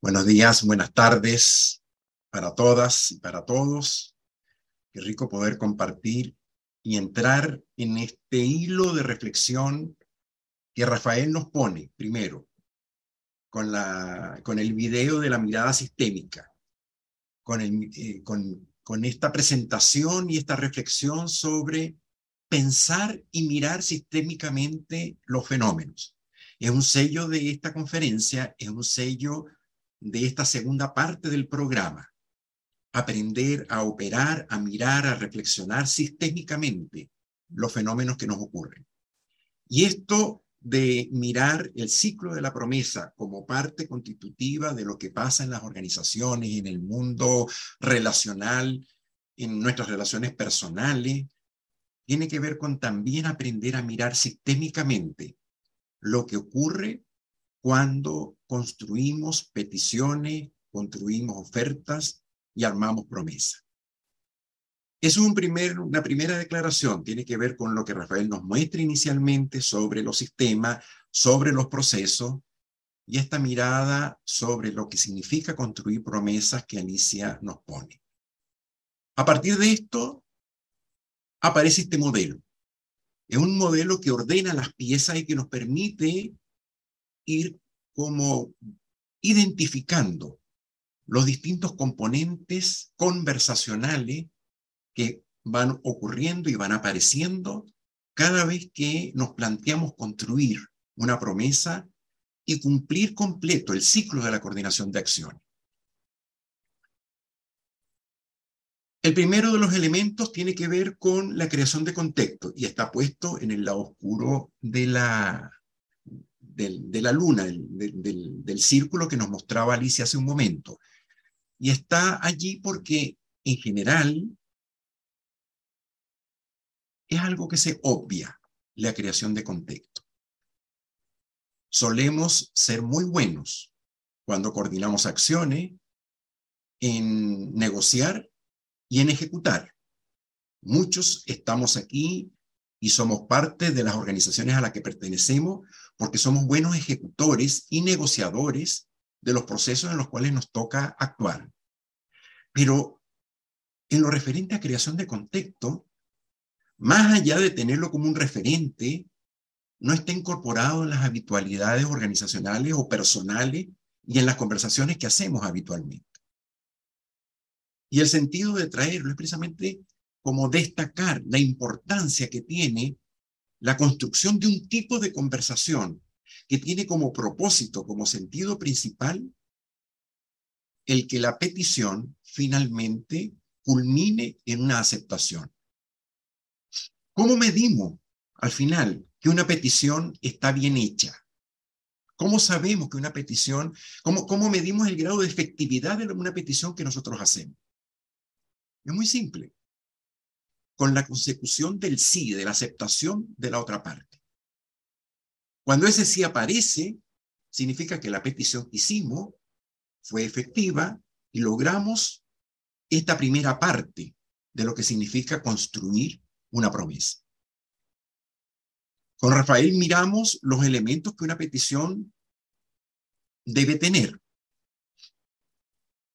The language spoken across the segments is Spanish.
Buenos días, buenas tardes para todas y para todos. Qué rico poder compartir y entrar en este hilo de reflexión que Rafael nos pone primero con, la, con el video de la mirada sistémica, con, el, eh, con, con esta presentación y esta reflexión sobre pensar y mirar sistémicamente los fenómenos. Es un sello de esta conferencia, es un sello de esta segunda parte del programa. Aprender a operar, a mirar, a reflexionar sistémicamente los fenómenos que nos ocurren. Y esto de mirar el ciclo de la promesa como parte constitutiva de lo que pasa en las organizaciones, en el mundo relacional, en nuestras relaciones personales, tiene que ver con también aprender a mirar sistémicamente lo que ocurre cuando construimos peticiones, construimos ofertas y armamos promesas. Es un una primera declaración, tiene que ver con lo que Rafael nos muestra inicialmente sobre los sistemas, sobre los procesos, y esta mirada sobre lo que significa construir promesas que Alicia nos pone. A partir de esto, aparece este modelo. Es un modelo que ordena las piezas y que nos permite ir como identificando los distintos componentes conversacionales que van ocurriendo y van apareciendo cada vez que nos planteamos construir una promesa y cumplir completo el ciclo de la coordinación de acciones. El primero de los elementos tiene que ver con la creación de contexto y está puesto en el lado oscuro de la, de la luna, del, del círculo que nos mostraba Alicia hace un momento. Y está allí porque en general es algo que se obvia, la creación de contexto. Solemos ser muy buenos cuando coordinamos acciones en negociar y en ejecutar. Muchos estamos aquí y somos parte de las organizaciones a las que pertenecemos porque somos buenos ejecutores y negociadores de los procesos en los cuales nos toca actuar. Pero en lo referente a creación de contexto, más allá de tenerlo como un referente, no está incorporado en las habitualidades organizacionales o personales y en las conversaciones que hacemos habitualmente. Y el sentido de traerlo es precisamente como destacar la importancia que tiene la construcción de un tipo de conversación que tiene como propósito, como sentido principal, el que la petición finalmente culmine en una aceptación. ¿Cómo medimos al final que una petición está bien hecha? ¿Cómo sabemos que una petición, cómo, cómo medimos el grado de efectividad de una petición que nosotros hacemos? Es muy simple con la consecución del sí, de la aceptación de la otra parte. Cuando ese sí aparece, significa que la petición que hicimos fue efectiva y logramos esta primera parte de lo que significa construir una promesa. Con Rafael miramos los elementos que una petición debe tener.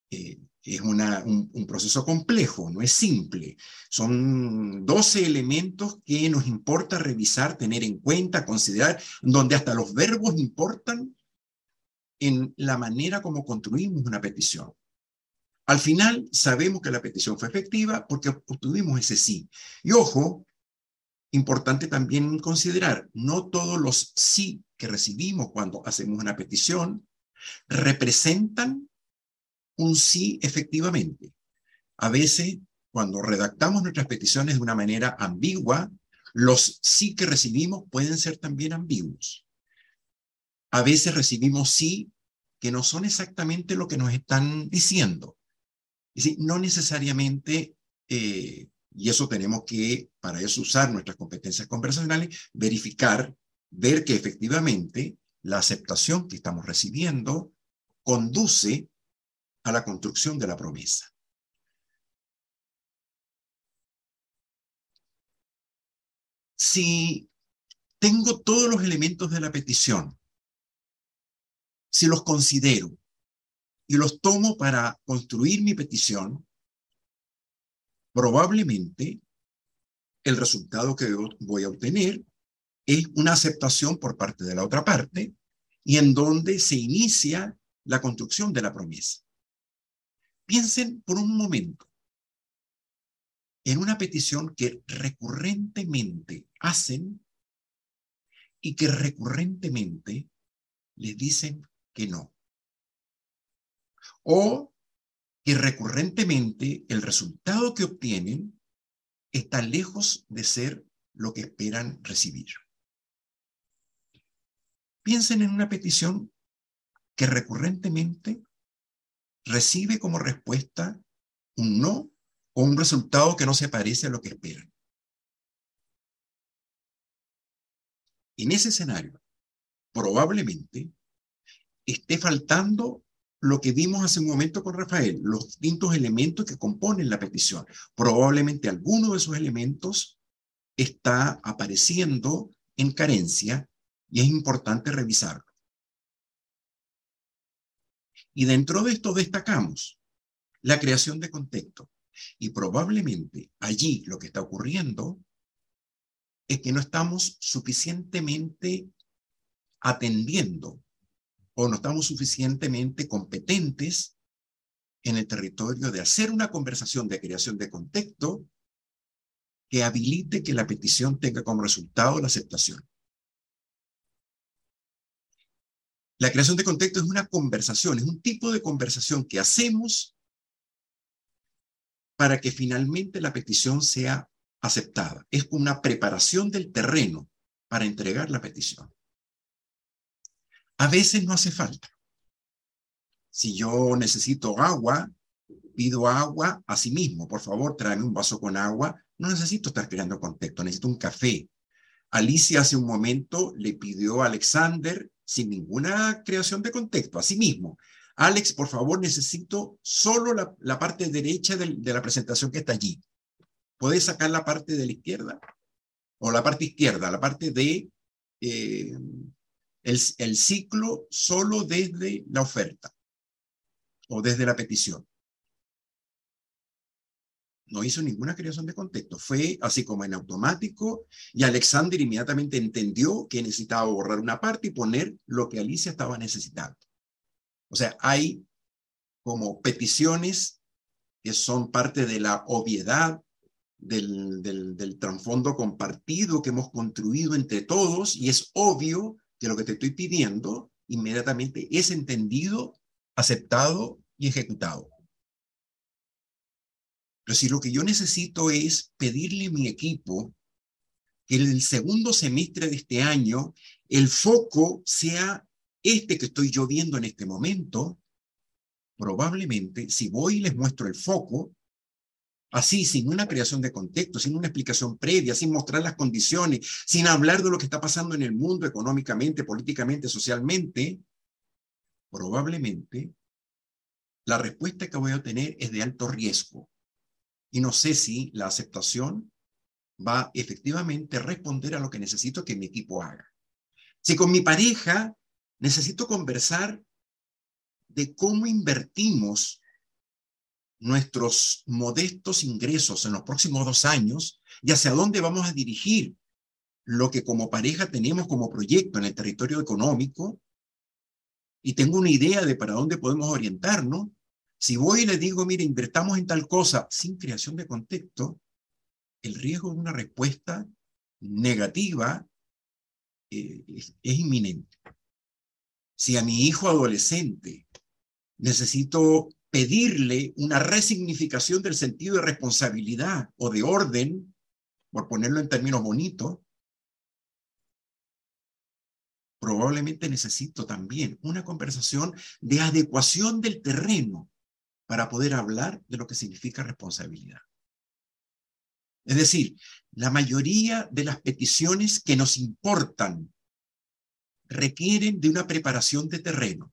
Eh, es un, proceso complejo, no es simple. Son 12 elementos que nos importa revisar, tener en cuenta, considerar, donde hasta los verbos importan en la manera como construimos una petición. Al final sabemos que la petición fue efectiva porque obtuvimos ese sí. Y ojo, importante también considerar, no todos los sí que recibimos cuando hacemos una petición representan un sí efectivamente. A veces, cuando redactamos nuestras peticiones de una manera ambigua, los sí que recibimos pueden ser también ambiguos. A veces recibimos sí que no son exactamente lo que nos están diciendo. Y no necesariamente, eh, y eso tenemos que, para eso usar nuestras competencias conversacionales, verificar, ver que efectivamente la aceptación que estamos recibiendo conduce a la construcción de la promesa. Si tengo todos los elementos de la petición, si los considero, y los tomo para construir mi petición, probablemente el resultado que voy a obtener es una aceptación por parte de la otra parte y en donde se inicia la construcción de la promesa. Piensen por un momento en una petición que recurrentemente hacen y que recurrentemente les dicen que no. O que recurrentemente el resultado que obtienen está lejos de ser lo que esperan recibir. Piensen en una petición que recurrentemente recibe como respuesta un no o un resultado que no se parece a lo que esperan. En ese escenario, probablemente esté faltando lo que vimos hace un momento con Rafael, los distintos elementos que componen la petición. Probablemente alguno de esos elementos está apareciendo en carencia y es importante revisarlo. Y dentro de esto destacamos la creación de contexto. Y probablemente allí lo que está ocurriendo es que no estamos suficientemente atendiendo o no estamos suficientemente competentes en el territorio de hacer una conversación de creación de contexto que habilite que la petición tenga como resultado la aceptación. La creación de contexto es una conversación, es un tipo de conversación que hacemos para que finalmente la petición sea aceptada. Es una preparación del terreno para entregar la petición. A veces no hace falta. Si yo necesito agua, pido agua a sí mismo. Por favor, tráeme un vaso con agua. No necesito estar creando contexto, necesito un café. Alicia hace un momento le pidió a Alexander, sin ninguna creación de contexto, a mismo. Alex, por favor, necesito solo la, parte derecha de, la presentación que está allí. ¿Puedes sacar la parte de la izquierda? O la parte izquierda, la parte de eh, el, ciclo solo desde la oferta o desde la petición. No hizo ninguna creación de contexto. Fue así como en automático y Alexander inmediatamente entendió que necesitaba borrar una parte y poner lo que Alicia estaba necesitando. O sea, hay como peticiones que son parte de la obviedad del, del, trasfondo compartido que hemos construido entre todos y es obvio que lo que te estoy pidiendo inmediatamente es entendido, aceptado y ejecutado. Pero si lo que yo necesito es pedirle a mi equipo que en el segundo semestre de este año el foco sea este que estoy yo viendo en este momento, probablemente si voy y les muestro el foco, así, sin una creación de contexto, sin una explicación previa, sin mostrar las condiciones, sin hablar de lo que está pasando en el mundo económicamente, políticamente, socialmente, probablemente la respuesta que voy a obtener es de alto riesgo. Y no sé si la aceptación va efectivamente a responder a lo que necesito que mi equipo haga. Si con mi pareja necesito conversar de cómo invertimos nuestros modestos ingresos en los próximos dos años y hacia dónde vamos a dirigir lo que como pareja tenemos como proyecto en el territorio económico y tengo una idea de para dónde podemos orientarnos, si voy y le digo, mire, invertamos en tal cosa sin creación de contexto, el riesgo de una respuesta negativa eh, es inminente. Si a mi hijo adolescente necesito pedirle una resignificación del sentido de responsabilidad o de orden, por ponerlo en términos bonitos, probablemente necesito también una conversación de adecuación del terreno para poder hablar de lo que significa responsabilidad. Es decir, la mayoría de las peticiones que nos importan requieren de una preparación de terreno.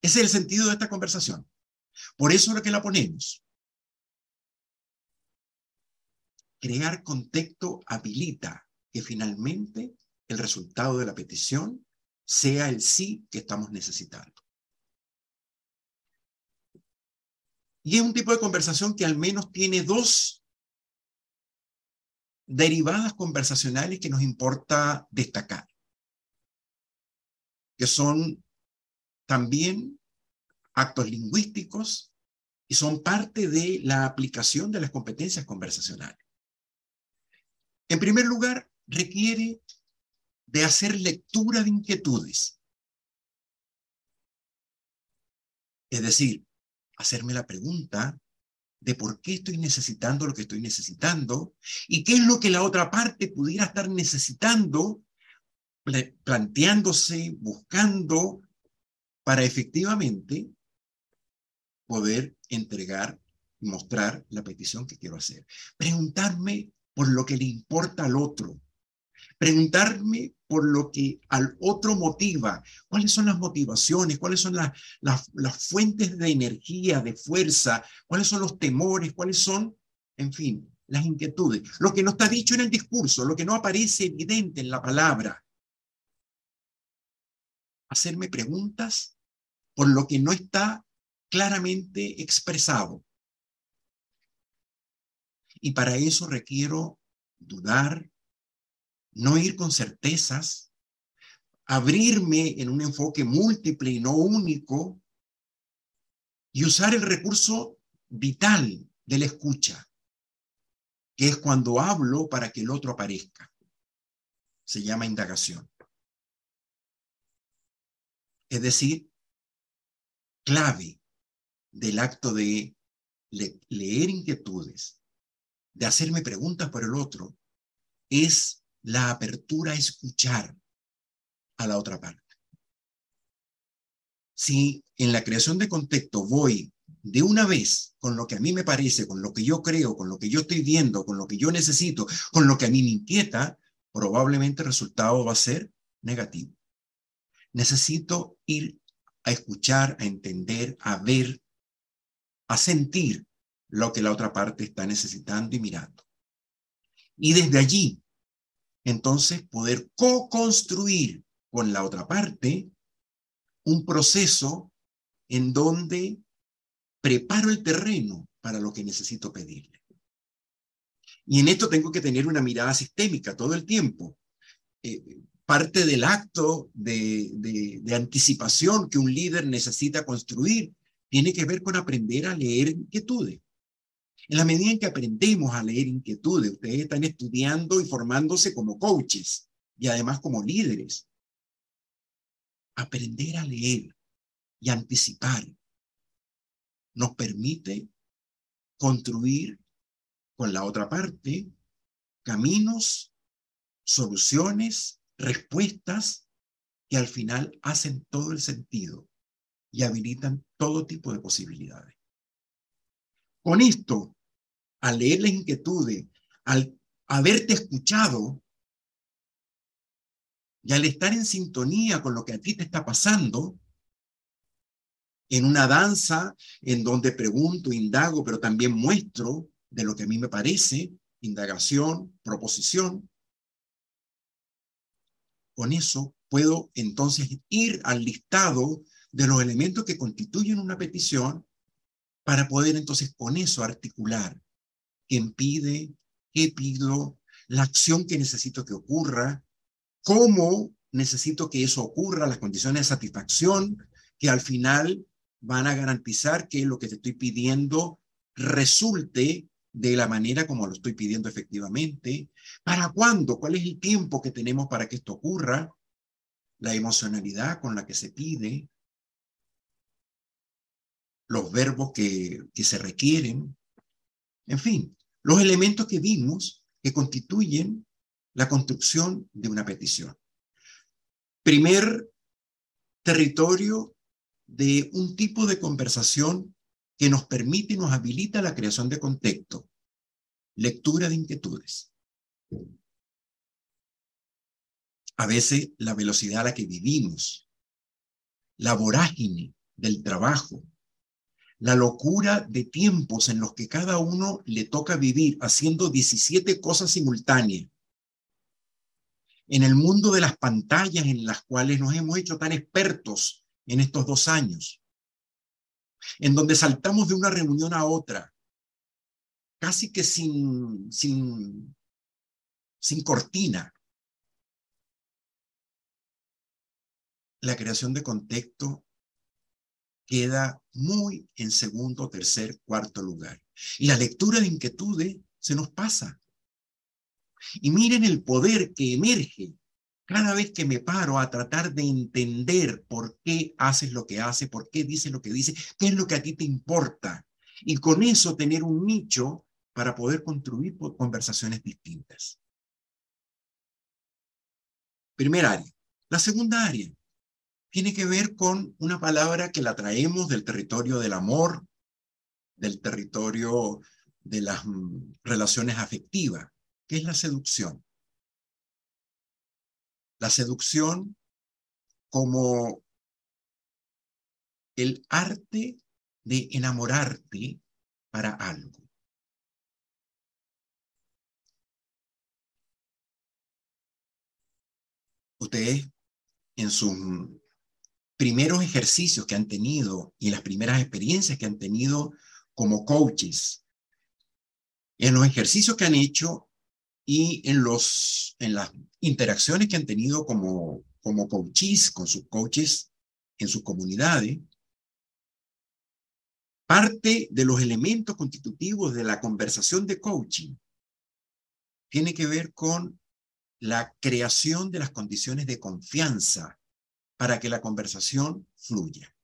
Ese es el sentido de esta conversación. Por eso es lo que la ponemos. Crear contexto habilita que finalmente el resultado de la petición sea el sí que estamos necesitando. Y es un tipo de conversación que al menos tiene dos derivadas conversacionales que nos importa destacar, que son también actos lingüísticos y son parte de la aplicación de las competencias conversacionales. En primer lugar, requiere de hacer lectura de inquietudes. Es decir, hacerme la pregunta de por qué estoy necesitando lo que estoy necesitando y qué es lo que la otra parte pudiera estar necesitando, planteándose, buscando, para efectivamente poder entregar mostrar la petición que quiero hacer. Preguntarme por lo que le importa al otro, preguntarme por lo que al otro motiva, cuáles son las motivaciones, cuáles son las, las, fuentes de energía, de fuerza, cuáles son los temores, cuáles son, en fin, las inquietudes, lo que no está dicho en el discurso, lo que no aparece evidente en la palabra. Hacerme preguntas por lo que no está claramente expresado. Y para eso requiero dudar, no ir con certezas, abrirme en un enfoque múltiple y no único, y usar el recurso vital de la escucha, que es cuando hablo para que el otro aparezca. Se llama indagación. Es decir, clave del acto de leer inquietudes, de hacerme preguntas por el otro, es la apertura a escuchar a la otra parte. Si en la creación de contexto voy de una vez con lo que a mí me parece, con lo que yo creo, con lo que yo estoy viendo, con lo que yo necesito, con lo que a mí me inquieta, probablemente el resultado va a ser negativo. Necesito ir a escuchar, a entender, a ver, a sentir lo que la otra parte está necesitando y mirando. Y desde allí entonces poder co-construir con la otra parte un proceso en donde preparo el terreno para lo que necesito pedirle. Y en esto tengo que tener una mirada sistémica todo el tiempo. Eh, parte del acto de, de anticipación que un líder necesita construir tiene que ver con aprender a leer inquietudes. En la medida en que aprendemos a leer inquietudes, ustedes están estudiando y formándose como coaches y además como líderes. Aprender a leer y anticipar nos permite construir con la otra parte caminos, soluciones, respuestas que al final hacen todo el sentido y habilitan todo tipo de posibilidades. Con esto al leer las inquietudes, al haberte escuchado y al estar en sintonía con lo que a ti te está pasando, en una danza en donde pregunto, indago, pero también muestro de lo que a mí me parece, indagación, proposición, con eso puedo entonces ir al listado de los elementos que constituyen una petición para poder entonces con eso articular quién pide, qué pido, la acción que necesito que ocurra, cómo necesito que eso ocurra, las condiciones de satisfacción que al final van a garantizar que lo que te estoy pidiendo resulte de la manera como lo estoy pidiendo efectivamente. ¿Para cuándo? ¿Cuál es el tiempo que tenemos para que esto ocurra? La emocionalidad con la que se pide, los verbos que, que se requieren, en fin, los elementos que vimos que constituyen la construcción de una petición. Primer territorio de un tipo de conversación que nos permite y nos habilita la creación de contexto, lectura de inquietudes. A veces la velocidad a la que vivimos, la vorágine del trabajo, la locura de tiempos en los que cada uno le toca vivir haciendo 17 cosas simultáneas. En el mundo de las pantallas en las cuales nos hemos hecho tan expertos en estos dos años. en donde saltamos de una reunión a otra, casi que sin, sin, sin cortina. La creación de contexto queda muy en segundo, tercer, cuarto lugar. Y la lectura de inquietudes se nos pasa. Y miren el poder que emerge cada vez que me paro a tratar de entender por qué haces lo que hace, por qué dices lo que dice, qué es lo que a ti te importa. Y con eso tener un nicho para poder construir conversaciones distintas. Primera área. La segunda área tiene que ver con una palabra que la traemos del territorio del amor, del territorio de las mm, relaciones afectivas, que es la seducción. La seducción como el arte de enamorarte para algo. Ustedes en sus primeros ejercicios que han tenido y las primeras experiencias que han tenido como coaches, en los ejercicios que han hecho y en, los, en las interacciones que han tenido como, como coaches, con sus coaches en sus comunidades, parte de los elementos constitutivos de la conversación de coaching tiene que ver con la creación de las condiciones de confianza para que la conversación fluya.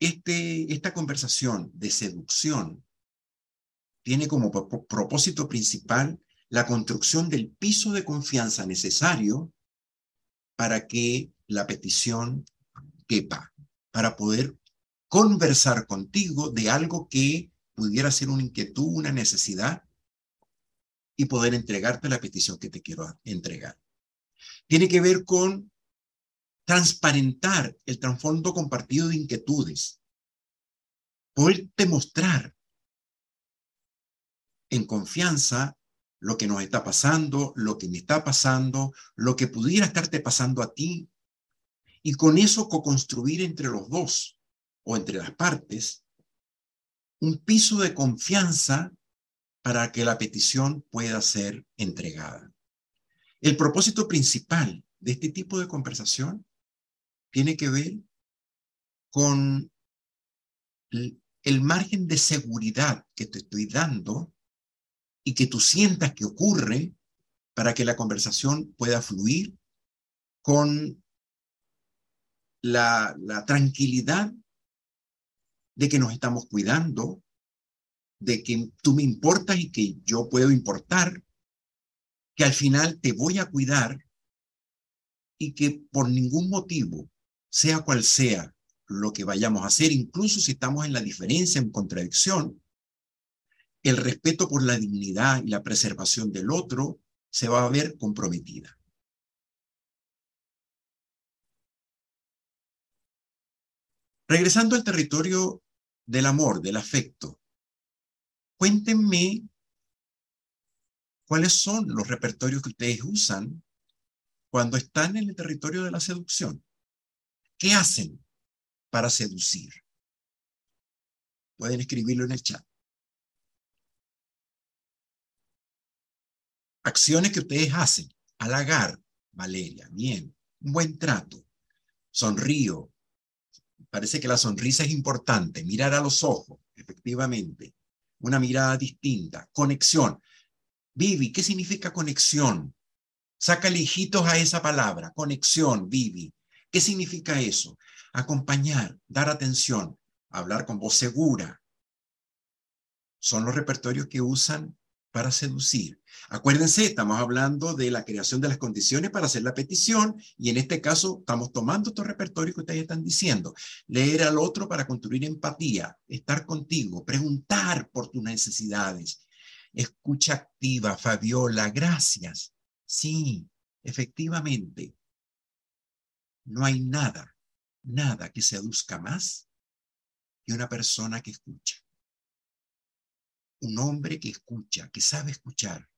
Este, esta conversación de seducción tiene como propósito principal la construcción del piso de confianza necesario para que la petición quepa, para poder conversar contigo de algo que pudiera ser una inquietud, una necesidad y poder entregarte la petición que te quiero entregar. Tiene que ver con transparentar el trasfondo compartido de inquietudes, poderte mostrar en confianza lo que nos está pasando, lo que me está pasando, lo que pudiera estarte pasando a ti, y con eso co-construir entre los dos o entre las partes un piso de confianza para que la petición pueda ser entregada. El propósito principal de este tipo de conversación tiene que ver con el margen de seguridad que te estoy dando y que tú sientas que ocurre para que la conversación pueda fluir con la, tranquilidad de que nos estamos cuidando, de que tú me importas y que yo puedo importar, que al final te voy a cuidar y que por ningún motivo, sea cual sea lo que vayamos a hacer, incluso si estamos en la diferencia, en contradicción, el respeto por la dignidad y la preservación del otro se va a ver comprometida. Regresando al territorio del amor, del afecto, Cuéntenme cuáles son los repertorios que ustedes usan cuando están en el territorio de la seducción. ¿Qué hacen para seducir? Pueden escribirlo en el chat. Acciones que ustedes hacen. Halagar, Valeria, bien. Un buen trato. Sonrío. Parece que la sonrisa es importante. Mirar a los ojos, efectivamente una mirada distinta, conexión. Vivi, ¿qué significa conexión? Sácale hijitos a esa palabra, conexión, Vivi. ¿Qué significa eso? Acompañar, dar atención, hablar con voz segura. Son los repertorios que usan para seducir. Acuérdense, estamos hablando de la creación de las condiciones para hacer la petición y en este caso estamos tomando estos repertorios que ustedes están diciendo. Leer al otro para construir empatía, estar contigo, preguntar por tus necesidades. Escucha activa, Fabiola, gracias. Sí, efectivamente. No hay nada, nada que seduzca más que una persona que escucha un hombre que escucha, que sabe escuchar,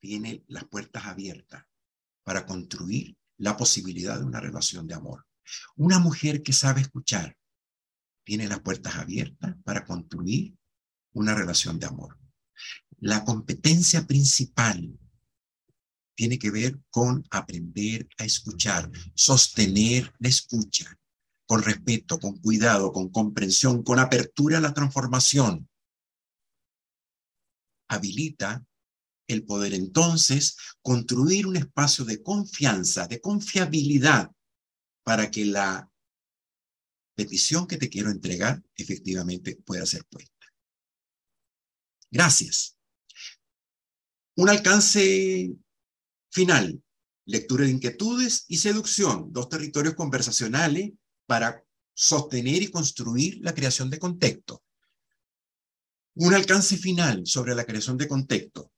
tiene las puertas abiertas para construir la posibilidad de una relación de amor. Una mujer que sabe escuchar tiene las puertas abiertas para construir una relación de amor. La competencia principal tiene que ver con aprender a escuchar, sostener la escucha, con respeto, con cuidado, con comprensión, con apertura a la transformación. Habilita el poder entonces construir un espacio de confianza, de confiabilidad, para que la petición que te quiero entregar efectivamente pueda ser puesta. Gracias. Un alcance final, lectura de inquietudes y seducción, dos territorios conversacionales para sostener y construir la creación de contexto. Un alcance final sobre la creación de contexto.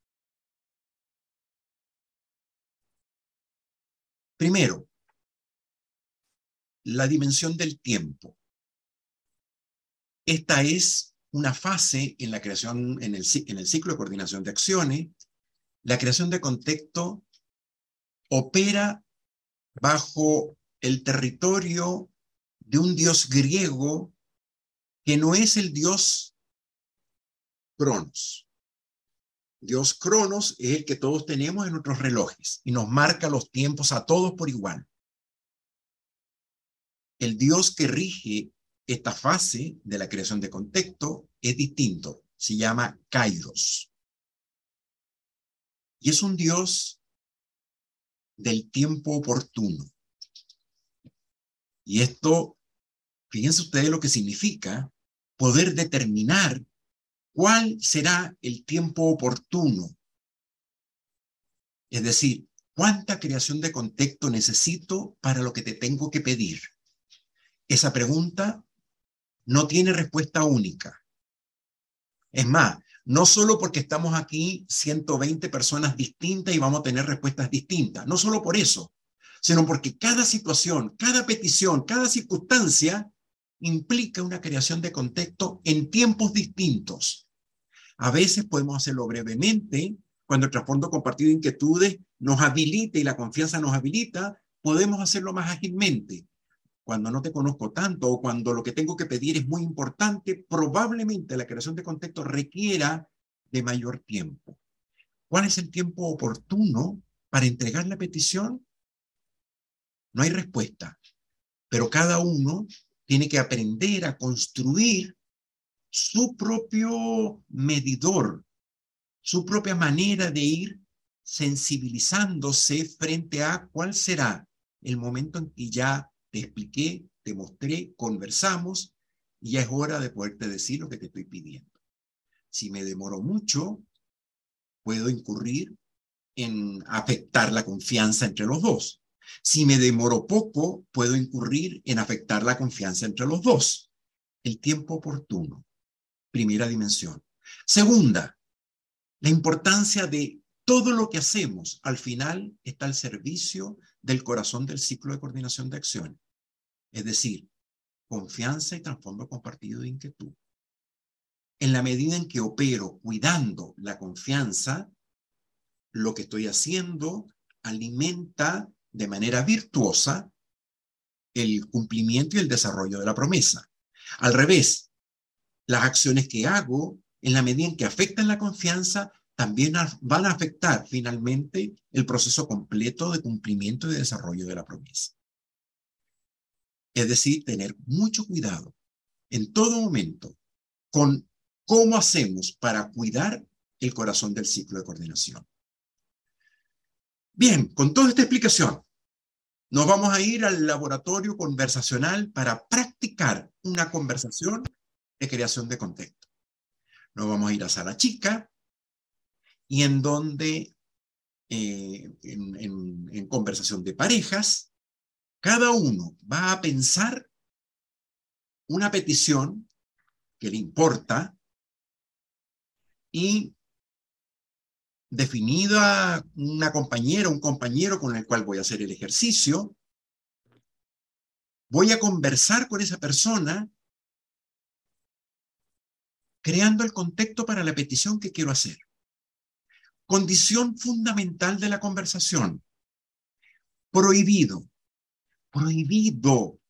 Primero, la dimensión del tiempo. Esta es una fase en la creación, en el, en el ciclo de coordinación de acciones. La creación de contexto opera bajo el territorio de un dios griego que no es el dios Cronos. Dios Cronos es el que todos tenemos en nuestros relojes y nos marca los tiempos a todos por igual. El Dios que rige esta fase de la creación de contexto es distinto, se llama Kairos. Y es un Dios del tiempo oportuno. Y esto, fíjense ustedes lo que significa poder determinar cuál será el tiempo oportuno. Es decir, cuánta creación de contexto necesito para lo que te tengo que pedir. Esa pregunta no tiene respuesta única. Es más, no solo porque estamos aquí 120 personas distintas y vamos a tener respuestas distintas, no solo por eso, sino porque cada situación, cada petición, cada circunstancia implica una creación de contexto en tiempos distintos. A veces podemos hacerlo brevemente, cuando el trasfondo compartido de inquietudes nos habilita y la confianza nos habilita, podemos hacerlo más ágilmente cuando no te conozco tanto o cuando lo que tengo que pedir es muy importante, probablemente la creación de contexto requiera de mayor tiempo. ¿Cuál es el tiempo oportuno para entregar la petición? No hay respuesta, pero cada uno tiene que aprender a construir su propio medidor, su propia manera de ir sensibilizándose frente a cuál será el momento en que ya te expliqué, te mostré, conversamos y ya es hora de poderte decir lo que te estoy pidiendo. Si me demoro mucho, puedo incurrir en afectar la confianza entre los dos. Si me demoro poco, puedo incurrir en afectar la confianza entre los dos. El tiempo oportuno, primera dimensión. Segunda, la importancia de todo lo que hacemos al final está al servicio del corazón del ciclo de coordinación de acción. Es decir, confianza y trasfondo compartido de inquietud. En la medida en que opero cuidando la confianza, lo que estoy haciendo alimenta de manera virtuosa el cumplimiento y el desarrollo de la promesa. Al revés, las acciones que hago, en la medida en que afectan la confianza, también van a afectar finalmente el proceso completo de cumplimiento y desarrollo de la promesa. Es decir, tener mucho cuidado en todo momento con cómo hacemos para cuidar el corazón del ciclo de coordinación. Bien, con toda esta explicación, nos vamos a ir al laboratorio conversacional para practicar una conversación de creación de contexto. Nos vamos a ir a sala chica y en donde, eh, en conversación de parejas, cada uno va a pensar una petición que le importa y definida una compañera, un compañero con el cual voy a hacer el ejercicio, voy a conversar con esa persona creando el contexto para la petición que quiero hacer. Condición fundamental de la conversación. Prohibido prohibido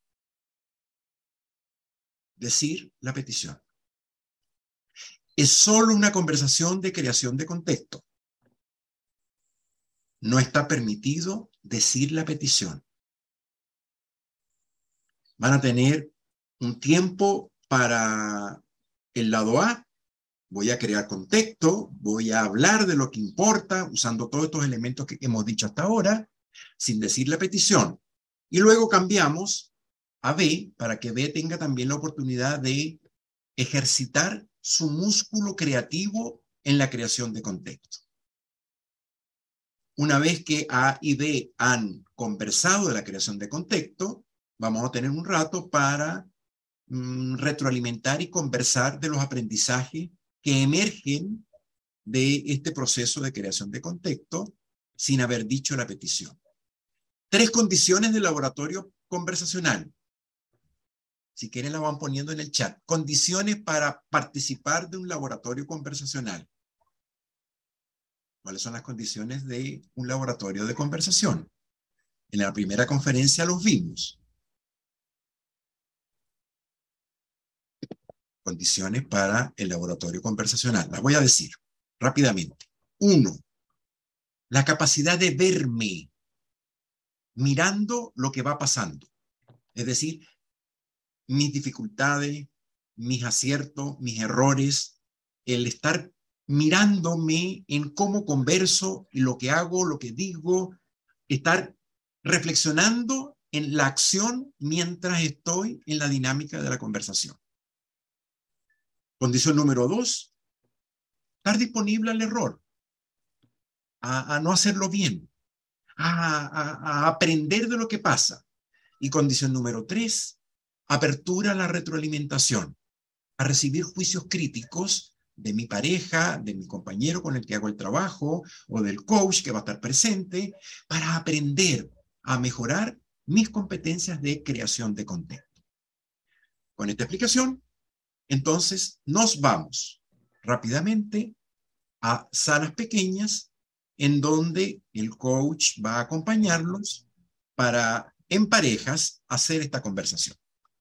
decir la petición. Es solo una conversación de creación de contexto. No está permitido decir la petición. Van a tener un tiempo para el lado A. Voy a crear contexto, voy a hablar de lo que importa usando todos estos elementos que hemos dicho hasta ahora, sin decir la petición. Y luego cambiamos a B para que B tenga también la oportunidad de ejercitar su músculo creativo en la creación de contexto. Una vez que A y B han conversado de la creación de contexto, vamos a tener un rato para mm, retroalimentar y conversar de los aprendizajes que emergen de este proceso de creación de contexto sin haber dicho la petición. Tres condiciones del laboratorio conversacional. Si quieren la van poniendo en el chat. Condiciones para participar de un laboratorio conversacional. ¿Cuáles son las condiciones de un laboratorio de conversación? En la primera conferencia los vimos. Condiciones para el laboratorio conversacional. Las voy a decir rápidamente. Uno, la capacidad de verme mirando lo que va pasando. Es decir, mis dificultades, mis aciertos, mis errores, el estar mirándome en cómo converso, lo que hago, lo que digo, estar reflexionando en la acción mientras estoy en la dinámica de la conversación. Condición número dos, estar disponible al error, a, a no hacerlo bien, a, aprender de lo que pasa. Y condición número tres, apertura a la retroalimentación, a recibir juicios críticos de mi pareja, de mi compañero con el que hago el trabajo o del coach que va a estar presente para aprender a mejorar mis competencias de creación de contenido. Con esta explicación, entonces nos vamos rápidamente a salas pequeñas en donde el coach va a acompañarlos para, en parejas, hacer esta conversación.